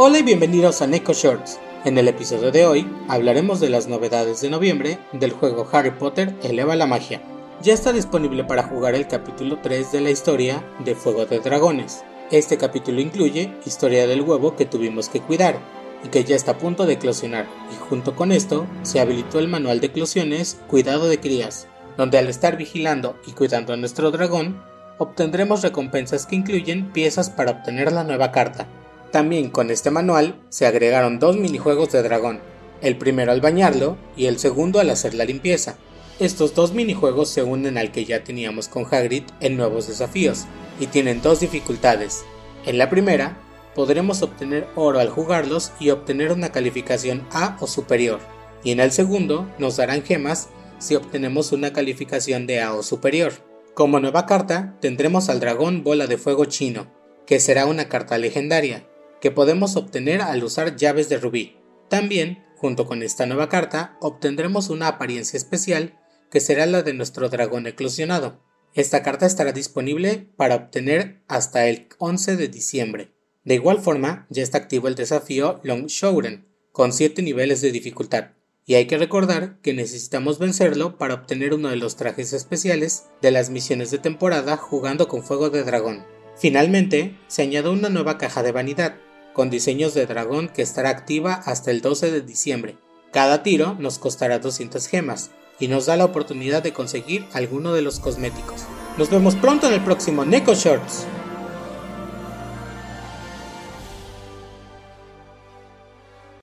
Hola y bienvenidos a Neko Shorts. En el episodio de hoy hablaremos de las novedades de noviembre del juego Harry Potter Eleva la Magia. Ya está disponible para jugar el capítulo 3 de la historia de Fuego de Dragones. Este capítulo incluye historia del huevo que tuvimos que cuidar y que ya está a punto de eclosionar, y junto con esto se habilitó el manual de eclosiones Cuidado de Crías, donde al estar vigilando y cuidando a nuestro dragón, obtendremos recompensas que incluyen piezas para obtener la nueva carta. También con este manual se agregaron dos minijuegos de dragón, el primero al bañarlo y el segundo al hacer la limpieza. Estos dos minijuegos se unen al que ya teníamos con Hagrid en nuevos desafíos y tienen dos dificultades. En la primera, podremos obtener oro al jugarlos y obtener una calificación A o superior, y en el segundo nos darán gemas si obtenemos una calificación de A o superior. Como nueva carta tendremos al dragón bola de fuego chino, que será una carta legendaria, que podemos obtener al usar llaves de rubí. También, junto con esta nueva carta, obtendremos una apariencia especial que será la de nuestro dragón eclosionado. Esta carta estará disponible para obtener hasta el 11 de diciembre. De igual forma, ya está activo el desafío Long Longshoren, con 7 niveles de dificultad, y hay que recordar que necesitamos vencerlo para obtener uno de los trajes especiales de las misiones de temporada jugando con fuego de dragón. Finalmente, se añade una nueva caja de vanidad, con diseños de dragón que estará activa hasta el 12 de diciembre. Cada tiro nos costará 200 gemas y nos da la oportunidad de conseguir alguno de los cosméticos. Nos vemos pronto en el próximo Neko Shorts.